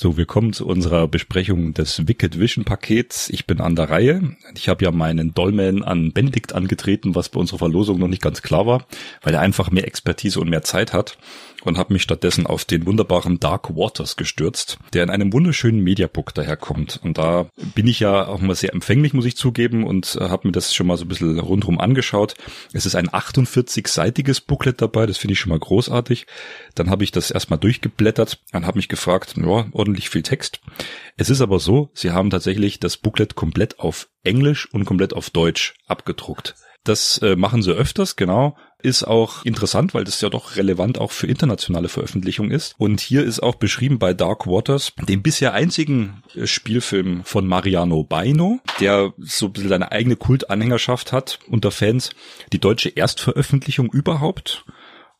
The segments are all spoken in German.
So, wir kommen zu unserer Besprechung des Wicked Vision Pakets. Ich bin an der Reihe. Ich habe ja meinen Dolman an Benedikt angetreten, was bei unserer Verlosung noch nicht ganz klar war, weil er einfach mehr Expertise und mehr Zeit hat und habe mich stattdessen auf den wunderbaren Dark Waters gestürzt, der in einem wunderschönen Mediabook daherkommt. Und da bin ich ja auch mal sehr empfänglich, muss ich zugeben, und äh, habe mir das schon mal so ein bisschen rundherum angeschaut. Es ist ein 48-seitiges Booklet dabei, das finde ich schon mal großartig. Dann habe ich das erstmal durchgeblättert und habe mich gefragt, ja, ordentlich viel Text. Es ist aber so, sie haben tatsächlich das Booklet komplett auf Englisch und komplett auf Deutsch abgedruckt. Das äh, machen sie öfters, genau. Ist auch interessant, weil das ja doch relevant auch für internationale Veröffentlichung ist. Und hier ist auch beschrieben bei Dark Waters, dem bisher einzigen äh, Spielfilm von Mariano Baino, der so ein bisschen seine eigene Kultanhängerschaft hat unter Fans. Die deutsche Erstveröffentlichung überhaupt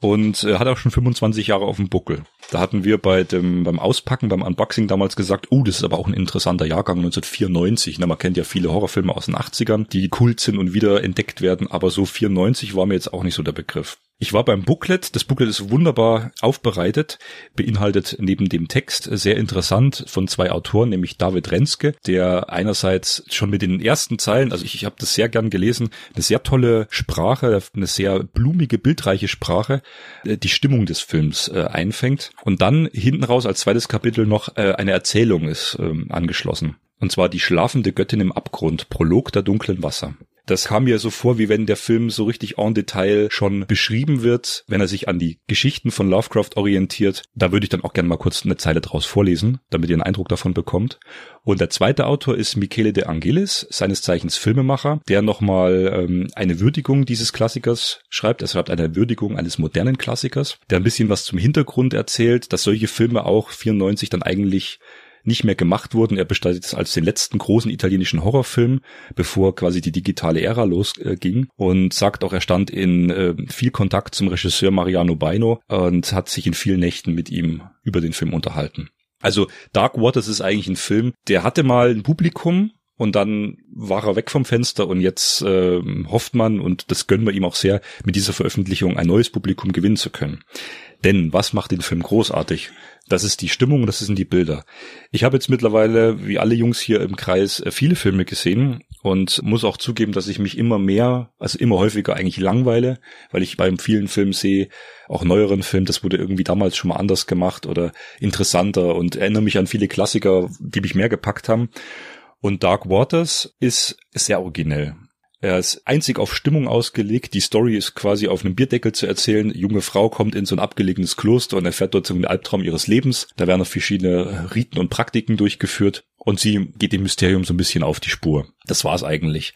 und äh, hat auch schon 25 Jahre auf dem Buckel. Da hatten wir bei dem beim Auspacken, beim Unboxing damals gesagt, uh, das ist aber auch ein interessanter Jahrgang 1994. Na, man kennt ja viele Horrorfilme aus den 80ern, die kult sind und wieder entdeckt werden, aber so 94 war mir jetzt auch nicht so der Begriff. Ich war beim Booklet. Das Booklet ist wunderbar aufbereitet, beinhaltet neben dem Text sehr interessant von zwei Autoren, nämlich David Renske, der einerseits schon mit den ersten Zeilen, also ich, ich habe das sehr gern gelesen, eine sehr tolle Sprache, eine sehr blumige, bildreiche Sprache, äh, die Stimmung des Films äh, einfängt und dann hinten raus als zweites Kapitel noch äh, eine Erzählung ist ähm, angeschlossen. Und zwar die schlafende Göttin im Abgrund, Prolog der dunklen Wasser. Das kam mir so vor, wie wenn der Film so richtig en Detail schon beschrieben wird, wenn er sich an die Geschichten von Lovecraft orientiert. Da würde ich dann auch gerne mal kurz eine Zeile draus vorlesen, damit ihr einen Eindruck davon bekommt. Und der zweite Autor ist Michele de Angelis, seines Zeichens Filmemacher, der nochmal ähm, eine Würdigung dieses Klassikers schreibt. Er schreibt eine Würdigung eines modernen Klassikers, der ein bisschen was zum Hintergrund erzählt, dass solche Filme auch 94 dann eigentlich nicht mehr gemacht wurden. Er bestattet es als den letzten großen italienischen Horrorfilm, bevor quasi die digitale Ära losging und sagt auch, er stand in äh, viel Kontakt zum Regisseur Mariano Baino und hat sich in vielen Nächten mit ihm über den Film unterhalten. Also Dark Waters ist eigentlich ein Film, der hatte mal ein Publikum, und dann war er weg vom Fenster und jetzt äh, hofft man, und das gönnen wir ihm auch sehr, mit dieser Veröffentlichung ein neues Publikum gewinnen zu können. Denn was macht den Film großartig? Das ist die Stimmung, das sind die Bilder. Ich habe jetzt mittlerweile, wie alle Jungs hier im Kreis, äh, viele Filme gesehen und muss auch zugeben, dass ich mich immer mehr, also immer häufiger eigentlich langweile, weil ich beim vielen Film sehe, auch neueren Film, das wurde irgendwie damals schon mal anders gemacht oder interessanter und erinnere mich an viele Klassiker, die mich mehr gepackt haben. Und Dark Waters ist sehr originell. Er ist einzig auf Stimmung ausgelegt. Die Story ist quasi auf einem Bierdeckel zu erzählen. junge Frau kommt in so ein abgelegenes Kloster und erfährt dort so einen Albtraum ihres Lebens. Da werden noch verschiedene Riten und Praktiken durchgeführt und sie geht dem Mysterium so ein bisschen auf die Spur. Das war's eigentlich.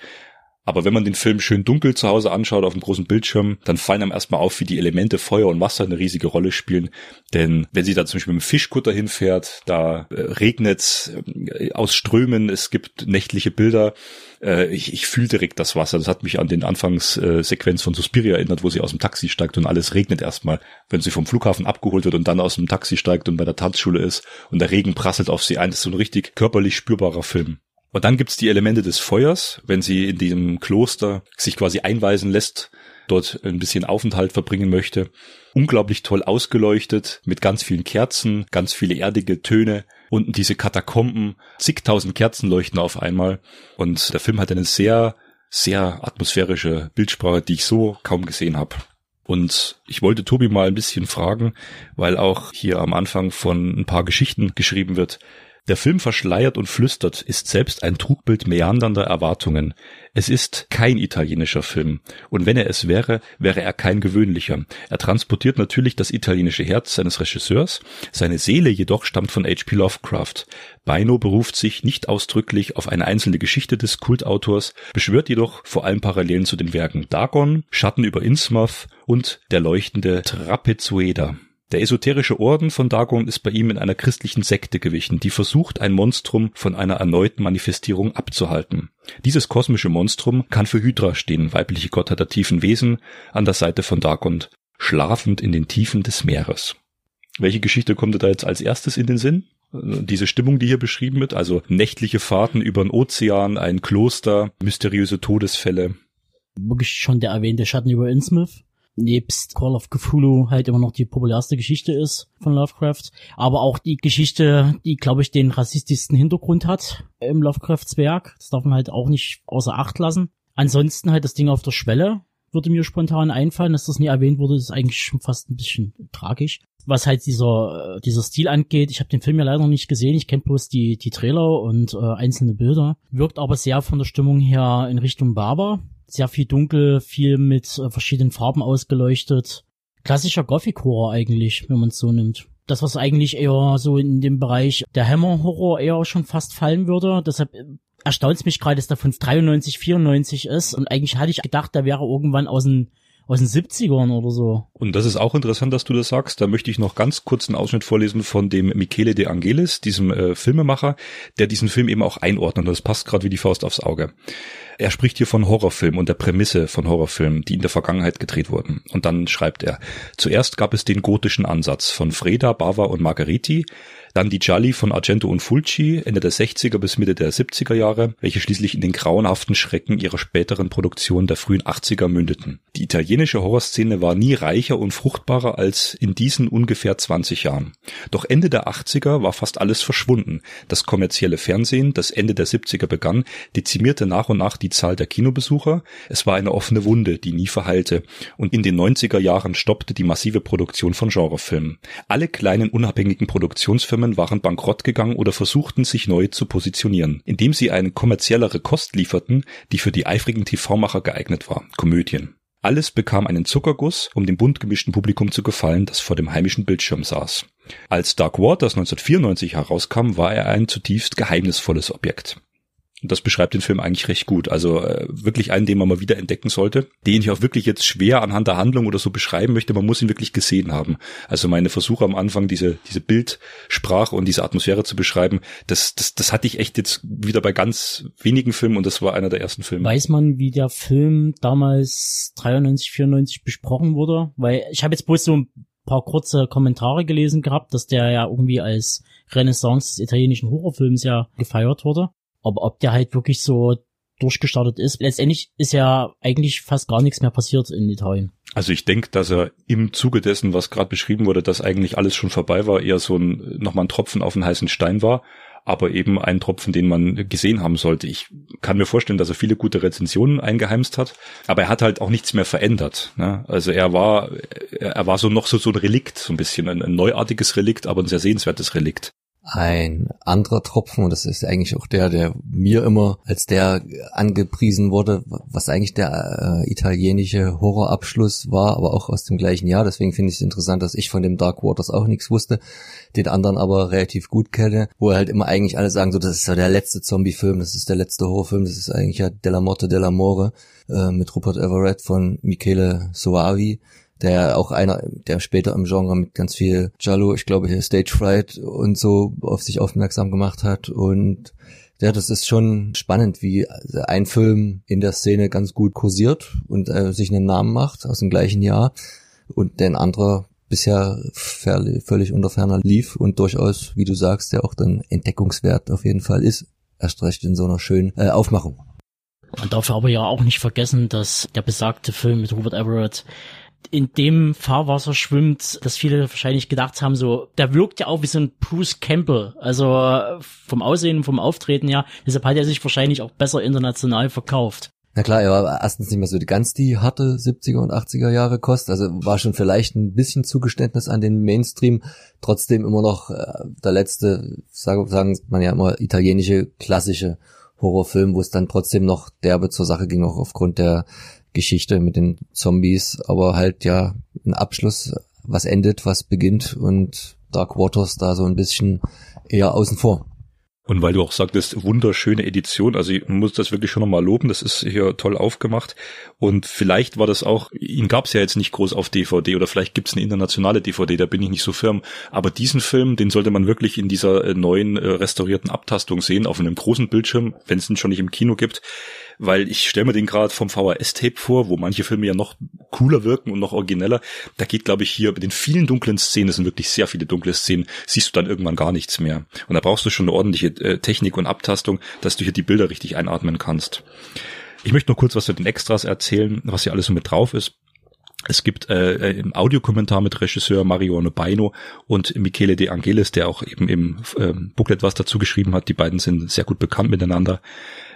Aber wenn man den Film schön dunkel zu Hause anschaut auf dem großen Bildschirm, dann fallen einem erstmal auf, wie die Elemente Feuer und Wasser eine riesige Rolle spielen. Denn wenn sie da zum Beispiel mit dem Fischkutter hinfährt, da äh, regnet äh, aus Strömen, es gibt nächtliche Bilder. Äh, ich, ich fühle direkt das Wasser. Das hat mich an den Anfangssequenz von Suspiria erinnert, wo sie aus dem Taxi steigt und alles regnet erstmal, wenn sie vom Flughafen abgeholt wird und dann aus dem Taxi steigt und bei der Tanzschule ist und der Regen prasselt auf sie ein. Das ist so ein richtig körperlich spürbarer Film. Und dann gibt's die Elemente des Feuers, wenn sie in diesem Kloster sich quasi einweisen lässt, dort ein bisschen Aufenthalt verbringen möchte. Unglaublich toll ausgeleuchtet, mit ganz vielen Kerzen, ganz viele erdige Töne. Unten diese Katakomben, zigtausend Kerzen leuchten auf einmal. Und der Film hat eine sehr, sehr atmosphärische Bildsprache, die ich so kaum gesehen habe. Und ich wollte Tobi mal ein bisschen fragen, weil auch hier am Anfang von ein paar Geschichten geschrieben wird, der Film verschleiert und flüstert, ist selbst ein Trugbild meandernder Erwartungen. Es ist kein italienischer Film. Und wenn er es wäre, wäre er kein gewöhnlicher. Er transportiert natürlich das italienische Herz seines Regisseurs, seine Seele jedoch stammt von H.P. Lovecraft. Beino beruft sich nicht ausdrücklich auf eine einzelne Geschichte des Kultautors, beschwört jedoch vor allem Parallelen zu den Werken Dagon, Schatten über Innsmouth und der leuchtende Trapezueda. Der esoterische Orden von Dagon ist bei ihm in einer christlichen Sekte gewichen, die versucht, ein Monstrum von einer erneuten Manifestierung abzuhalten. Dieses kosmische Monstrum kann für Hydra stehen, weibliche Gottheit der tiefen Wesen, an der Seite von Dagon, schlafend in den Tiefen des Meeres. Welche Geschichte kommt da jetzt als erstes in den Sinn? Diese Stimmung, die hier beschrieben wird, also nächtliche Fahrten über den Ozean, ein Kloster, mysteriöse Todesfälle. Wirklich schon der erwähnte Schatten über Innsmouth nebst Call of Cthulhu halt immer noch die populärste Geschichte ist von Lovecraft, aber auch die Geschichte, die glaube ich den rassistischsten Hintergrund hat im Lovecrafts Werk. Das darf man halt auch nicht außer Acht lassen. Ansonsten halt das Ding auf der Schwelle würde mir spontan einfallen, dass das nie erwähnt wurde, ist eigentlich schon fast ein bisschen tragisch. Was halt dieser, äh, dieser Stil angeht, ich habe den Film ja leider noch nicht gesehen, ich kenne bloß die, die Trailer und äh, einzelne Bilder, wirkt aber sehr von der Stimmung her in Richtung Barber sehr viel dunkel, viel mit äh, verschiedenen Farben ausgeleuchtet. Klassischer Gothic-Horror eigentlich, wenn man es so nimmt. Das, was eigentlich eher so in dem Bereich der Hammer-Horror eher schon fast fallen würde. Deshalb äh, erstaunt es mich gerade, dass der von 93, 94 ist. Und eigentlich hatte ich gedacht, der wäre irgendwann aus den aus den 70ern oder so. Und das ist auch interessant, dass du das sagst. Da möchte ich noch ganz kurz einen Ausschnitt vorlesen von dem Michele De Angelis, diesem äh, Filmemacher, der diesen Film eben auch einordnet. Das passt gerade wie die Faust aufs Auge. Er spricht hier von Horrorfilmen und der Prämisse von Horrorfilmen, die in der Vergangenheit gedreht wurden. Und dann schreibt er, zuerst gab es den gotischen Ansatz von Freda, Bava und Margheriti, dann die Gialli von Argento und Fulci Ende der 60er bis Mitte der 70er Jahre, welche schließlich in den grauenhaften Schrecken ihrer späteren Produktion der frühen 80er mündeten. Die italienische Horrorszene war nie reicher und fruchtbarer als in diesen ungefähr 20 Jahren. Doch Ende der 80er war fast alles verschwunden. Das kommerzielle Fernsehen, das Ende der 70er begann, dezimierte nach und nach die Zahl der Kinobesucher. Es war eine offene Wunde, die nie verheilte. Und in den 90er Jahren stoppte die massive Produktion von Genrefilmen. Alle kleinen unabhängigen Produktionsfirmen Firmen waren bankrott gegangen oder versuchten sich neu zu positionieren, indem sie eine kommerziellere Kost lieferten, die für die eifrigen TV-Macher geeignet war, Komödien. Alles bekam einen Zuckerguss, um dem bunt gemischten Publikum zu gefallen, das vor dem heimischen Bildschirm saß. Als Dark Waters 1994 herauskam, war er ein zutiefst geheimnisvolles Objekt. Und das beschreibt den Film eigentlich recht gut. Also äh, wirklich einen, den man mal wieder entdecken sollte, den ich auch wirklich jetzt schwer anhand der Handlung oder so beschreiben möchte. Man muss ihn wirklich gesehen haben. Also meine Versuche am Anfang, diese, diese Bildsprache und diese Atmosphäre zu beschreiben, das, das, das hatte ich echt jetzt wieder bei ganz wenigen Filmen und das war einer der ersten Filme. Weiß man, wie der Film damals 93, 94 besprochen wurde? Weil ich habe jetzt bloß so ein paar kurze Kommentare gelesen gehabt, dass der ja irgendwie als Renaissance des italienischen Horrorfilms ja gefeiert wurde. Aber ob der halt wirklich so durchgestartet ist. Letztendlich ist ja eigentlich fast gar nichts mehr passiert in Italien. Also ich denke, dass er im Zuge dessen, was gerade beschrieben wurde, dass eigentlich alles schon vorbei war, eher so ein nochmal ein Tropfen auf den heißen Stein war, aber eben ein Tropfen, den man gesehen haben sollte. Ich kann mir vorstellen, dass er viele gute Rezensionen eingeheimst hat, aber er hat halt auch nichts mehr verändert. Ne? Also er war, er war so noch so so ein Relikt, so ein bisschen ein, ein neuartiges Relikt, aber ein sehr sehenswertes Relikt. Ein anderer Tropfen, und das ist eigentlich auch der, der mir immer als der angepriesen wurde, was eigentlich der äh, italienische Horrorabschluss war, aber auch aus dem gleichen Jahr. Deswegen finde ich es interessant, dass ich von dem Dark Waters auch nichts wusste, den anderen aber relativ gut kenne, wo halt immer eigentlich alle sagen, so das ist ja der letzte Zombie-Film, das ist der letzte Horrorfilm, das ist eigentlich ja Della Morte della More äh, mit Rupert Everett von Michele Soavi der auch einer, der später im Genre mit ganz viel Jallo, ich glaube hier Stage Fright und so auf sich aufmerksam gemacht hat und ja, das ist schon spannend, wie ein Film in der Szene ganz gut kursiert und äh, sich einen Namen macht aus dem gleichen Jahr und den anderer bisher völlig unter ferner lief und durchaus, wie du sagst, der auch dann Entdeckungswert auf jeden Fall ist. Erst recht in so einer schönen äh, Aufmachung. Man darf aber ja auch nicht vergessen, dass der besagte Film mit Robert Everett in dem Fahrwasser schwimmt, dass viele wahrscheinlich gedacht haben, so, der wirkt ja auch wie so ein Bruce Campbell. Also vom Aussehen, vom Auftreten ja. Deshalb hat er sich wahrscheinlich auch besser international verkauft. Na klar, er war erstens nicht mehr so die ganz die harte 70er und 80er Jahre Kost, also war schon vielleicht ein bisschen Zugeständnis an den Mainstream, trotzdem immer noch äh, der letzte, sagen, sagen man ja immer, italienische klassische Horrorfilm, wo es dann trotzdem noch derbe zur Sache ging, auch aufgrund der Geschichte mit den Zombies, aber halt ja ein Abschluss, was endet, was beginnt und Dark Waters da so ein bisschen eher außen vor. Und weil du auch sagtest, wunderschöne Edition, also ich muss das wirklich schon nochmal loben, das ist hier toll aufgemacht. Und vielleicht war das auch, ihn gab es ja jetzt nicht groß auf DVD oder vielleicht gibt es eine internationale DVD, da bin ich nicht so firm. Aber diesen Film, den sollte man wirklich in dieser äh, neuen äh, restaurierten Abtastung sehen, auf einem großen Bildschirm, wenn es ihn schon nicht im Kino gibt weil ich stelle mir den gerade vom VHS-Tape vor, wo manche Filme ja noch cooler wirken und noch origineller. Da geht, glaube ich, hier mit den vielen dunklen Szenen, es sind wirklich sehr viele dunkle Szenen, siehst du dann irgendwann gar nichts mehr. Und da brauchst du schon eine ordentliche äh, Technik und Abtastung, dass du hier die Bilder richtig einatmen kannst. Ich möchte noch kurz was zu den Extras erzählen, was hier alles so mit drauf ist. Es gibt äh, im Audiokommentar mit Regisseur Mariano Baino und Michele De Angelis, der auch eben im ähm, Booklet was dazu geschrieben hat. Die beiden sind sehr gut bekannt miteinander.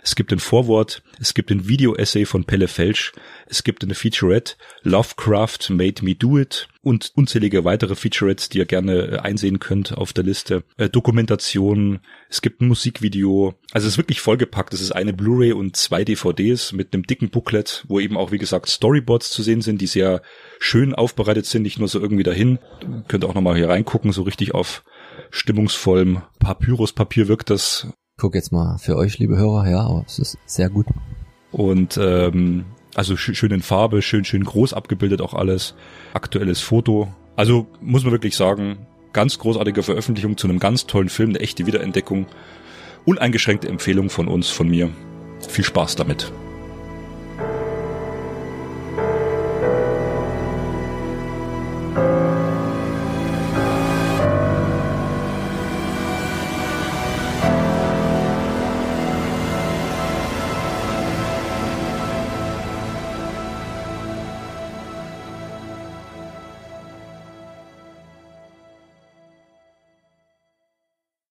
Es gibt ein Vorwort, es gibt ein Video-Essay von Pelle Felsch, es gibt eine Featurette, Lovecraft Made Me Do It und unzählige weitere Featurettes, die ihr gerne äh, einsehen könnt auf der Liste. Äh, Dokumentation, es gibt ein Musikvideo. Also es ist wirklich vollgepackt. Es ist eine Blu-ray und zwei DVDs mit einem dicken Booklet, wo eben auch, wie gesagt, Storyboards zu sehen sind, die sehr schön aufbereitet sind, nicht nur so irgendwie dahin. Könnt auch nochmal hier reingucken, so richtig auf stimmungsvollem Papyruspapier wirkt das guck jetzt mal für euch, liebe Hörer, ja, aber es ist sehr gut. Und ähm, also sch schön in Farbe, schön, schön groß abgebildet auch alles. Aktuelles Foto. Also muss man wirklich sagen, ganz großartige Veröffentlichung zu einem ganz tollen Film, eine echte Wiederentdeckung. Uneingeschränkte Empfehlung von uns, von mir. Viel Spaß damit.